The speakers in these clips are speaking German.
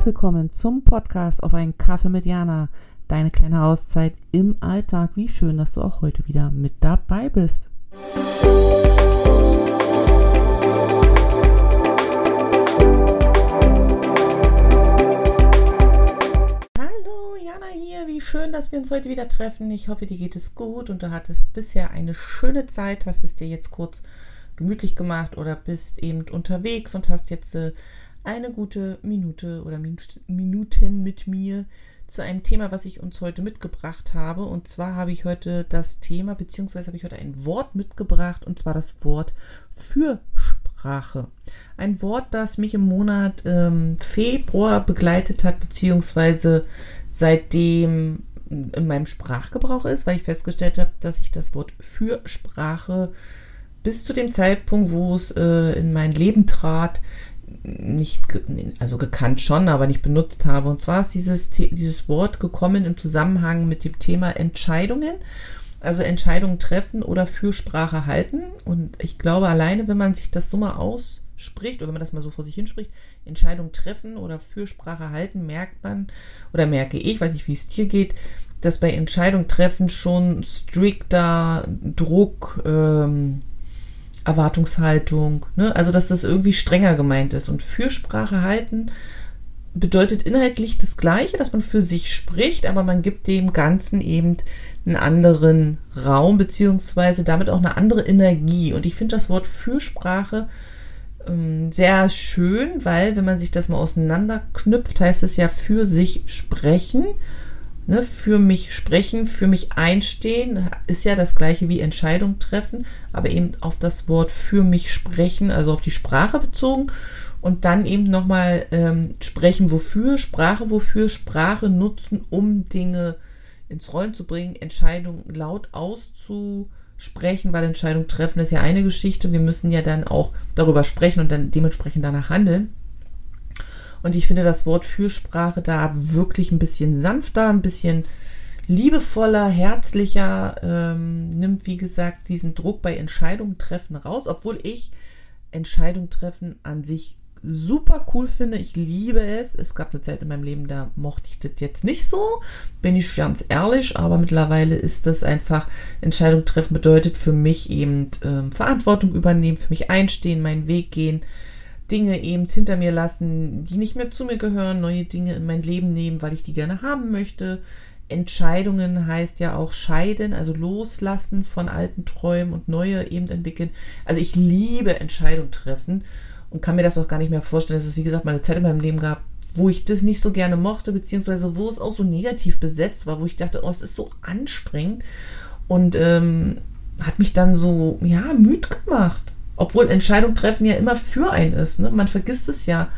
Herzlich willkommen zum Podcast auf einen Kaffee mit Jana. Deine kleine Auszeit im Alltag. Wie schön, dass du auch heute wieder mit dabei bist. Hallo, Jana hier. Wie schön, dass wir uns heute wieder treffen. Ich hoffe, dir geht es gut und du hattest bisher eine schöne Zeit, hast es dir jetzt kurz gemütlich gemacht oder bist eben unterwegs und hast jetzt äh, eine gute Minute oder Minuten mit mir zu einem Thema, was ich uns heute mitgebracht habe. Und zwar habe ich heute das Thema, beziehungsweise habe ich heute ein Wort mitgebracht, und zwar das Wort Fürsprache. Ein Wort, das mich im Monat ähm, Februar begleitet hat, beziehungsweise seitdem in meinem Sprachgebrauch ist, weil ich festgestellt habe, dass ich das Wort Fürsprache bis zu dem Zeitpunkt, wo es äh, in mein Leben trat, nicht, also gekannt schon, aber nicht benutzt habe. Und zwar ist dieses, dieses Wort gekommen im Zusammenhang mit dem Thema Entscheidungen. Also Entscheidungen treffen oder Fürsprache halten. Und ich glaube, alleine, wenn man sich das so mal ausspricht, oder wenn man das mal so vor sich hinspricht, Entscheidungen treffen oder Fürsprache halten, merkt man, oder merke ich, weiß nicht, wie es dir geht, dass bei Entscheidungen treffen schon strikter Druck, ähm, Erwartungshaltung, ne? also dass das irgendwie strenger gemeint ist. Und Fürsprache halten bedeutet inhaltlich das Gleiche, dass man für sich spricht, aber man gibt dem Ganzen eben einen anderen Raum, beziehungsweise damit auch eine andere Energie. Und ich finde das Wort Fürsprache ähm, sehr schön, weil wenn man sich das mal auseinanderknüpft, heißt es ja für sich sprechen ne, für mich sprechen, für mich einstehen, ist ja das gleiche wie Entscheidung treffen, aber eben auf das Wort für mich sprechen, also auf die Sprache bezogen und dann eben nochmal ähm, sprechen, wofür, Sprache, wofür, Sprache nutzen, um Dinge ins Rollen zu bringen, Entscheidungen laut auszusprechen, weil Entscheidung treffen ist ja eine Geschichte. Wir müssen ja dann auch darüber sprechen und dann dementsprechend danach handeln. Und ich finde das Wort Fürsprache da wirklich ein bisschen sanfter, ein bisschen liebevoller, herzlicher, ähm, nimmt, wie gesagt, diesen Druck bei Entscheidungen treffen raus, obwohl ich Entscheidungen treffen an sich super cool finde. Ich liebe es. Es gab eine Zeit in meinem Leben, da mochte ich das jetzt nicht so, bin ich ganz ehrlich, aber mittlerweile ist das einfach, Entscheidung treffen bedeutet für mich eben ähm, Verantwortung übernehmen, für mich einstehen, meinen Weg gehen, Dinge eben hinter mir lassen, die nicht mehr zu mir gehören, neue Dinge in mein Leben nehmen, weil ich die gerne haben möchte. Entscheidungen heißt ja auch scheiden, also loslassen von alten Träumen und neue eben entwickeln. Also ich liebe Entscheidungen treffen und kann mir das auch gar nicht mehr vorstellen, dass es, wie gesagt, mal eine Zeit in meinem Leben gab, wo ich das nicht so gerne mochte, beziehungsweise wo es auch so negativ besetzt war, wo ich dachte, oh, es ist so anstrengend und ähm, hat mich dann so, ja, müd gemacht. Obwohl Entscheidung treffen ja immer für einen ist. Ne? Man vergisst es ja.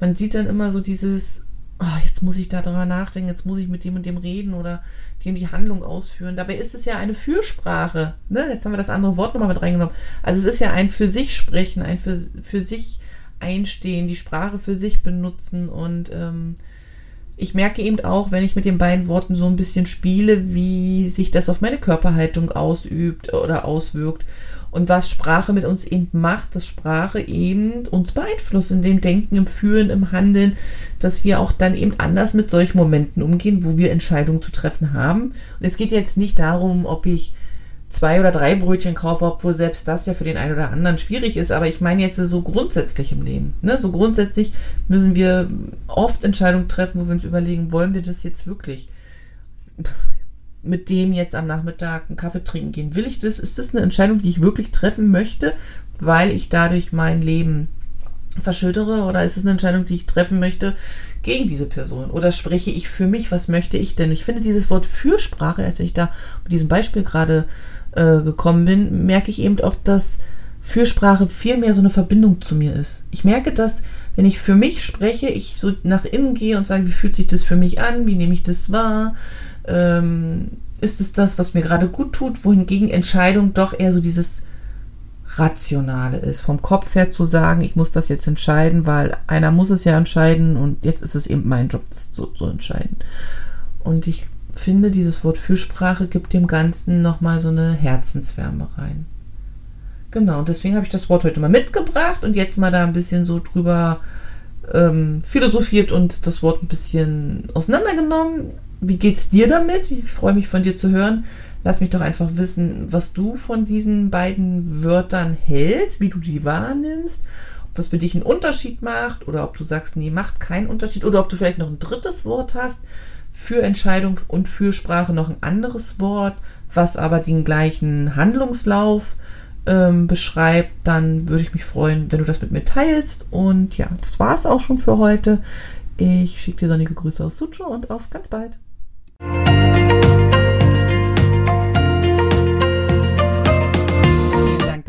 Man sieht dann immer so dieses, oh, jetzt muss ich da drüber nachdenken, jetzt muss ich mit dem und dem reden oder dem die Handlung ausführen. Dabei ist es ja eine Fürsprache. Ne? Jetzt haben wir das andere Wort nochmal mit reingenommen. Also es ist ja ein für sich sprechen, ein für, für sich einstehen, die Sprache für sich benutzen und ähm, ich merke eben auch, wenn ich mit den beiden Worten so ein bisschen spiele, wie sich das auf meine Körperhaltung ausübt oder auswirkt und was Sprache mit uns eben macht, dass Sprache eben uns beeinflusst in dem Denken, im Fühlen, im Handeln, dass wir auch dann eben anders mit solchen Momenten umgehen, wo wir Entscheidungen zu treffen haben. Und es geht jetzt nicht darum, ob ich zwei oder drei Brötchen kaufe, obwohl selbst das ja für den einen oder anderen schwierig ist. Aber ich meine jetzt so grundsätzlich im Leben. Ne? So grundsätzlich müssen wir oft Entscheidungen treffen, wo wir uns überlegen, wollen wir das jetzt wirklich? Mit dem jetzt am Nachmittag einen Kaffee trinken gehen? Will ich das? Ist das eine Entscheidung, die ich wirklich treffen möchte, weil ich dadurch mein Leben verschüttere? Oder ist es eine Entscheidung, die ich treffen möchte gegen diese Person? Oder spreche ich für mich? Was möchte ich denn? Ich finde dieses Wort Fürsprache, als ich da mit diesem Beispiel gerade äh, gekommen bin, merke ich eben auch, dass Fürsprache viel mehr so eine Verbindung zu mir ist. Ich merke, dass wenn ich für mich spreche, ich so nach innen gehe und sage, wie fühlt sich das für mich an? Wie nehme ich das wahr? Ähm, ist es das, was mir gerade gut tut, wohingegen Entscheidung doch eher so dieses Rationale ist. Vom Kopf her zu sagen, ich muss das jetzt entscheiden, weil einer muss es ja entscheiden und jetzt ist es eben mein Job, das zu, zu entscheiden. Und ich finde, dieses Wort Fürsprache gibt dem Ganzen nochmal so eine Herzenswärme rein. Genau, und deswegen habe ich das Wort heute mal mitgebracht und jetzt mal da ein bisschen so drüber ähm, philosophiert und das Wort ein bisschen auseinandergenommen. Wie geht's dir damit? Ich freue mich von dir zu hören. Lass mich doch einfach wissen, was du von diesen beiden Wörtern hältst, wie du die wahrnimmst, ob das für dich einen Unterschied macht oder ob du sagst, nee, macht keinen Unterschied oder ob du vielleicht noch ein drittes Wort hast für Entscheidung und für Sprache noch ein anderes Wort, was aber den gleichen Handlungslauf ähm, beschreibt, dann würde ich mich freuen, wenn du das mit mir teilst. Und ja, das war es auch schon für heute. Ich schicke dir sonnige Grüße aus Sucho und auf ganz bald.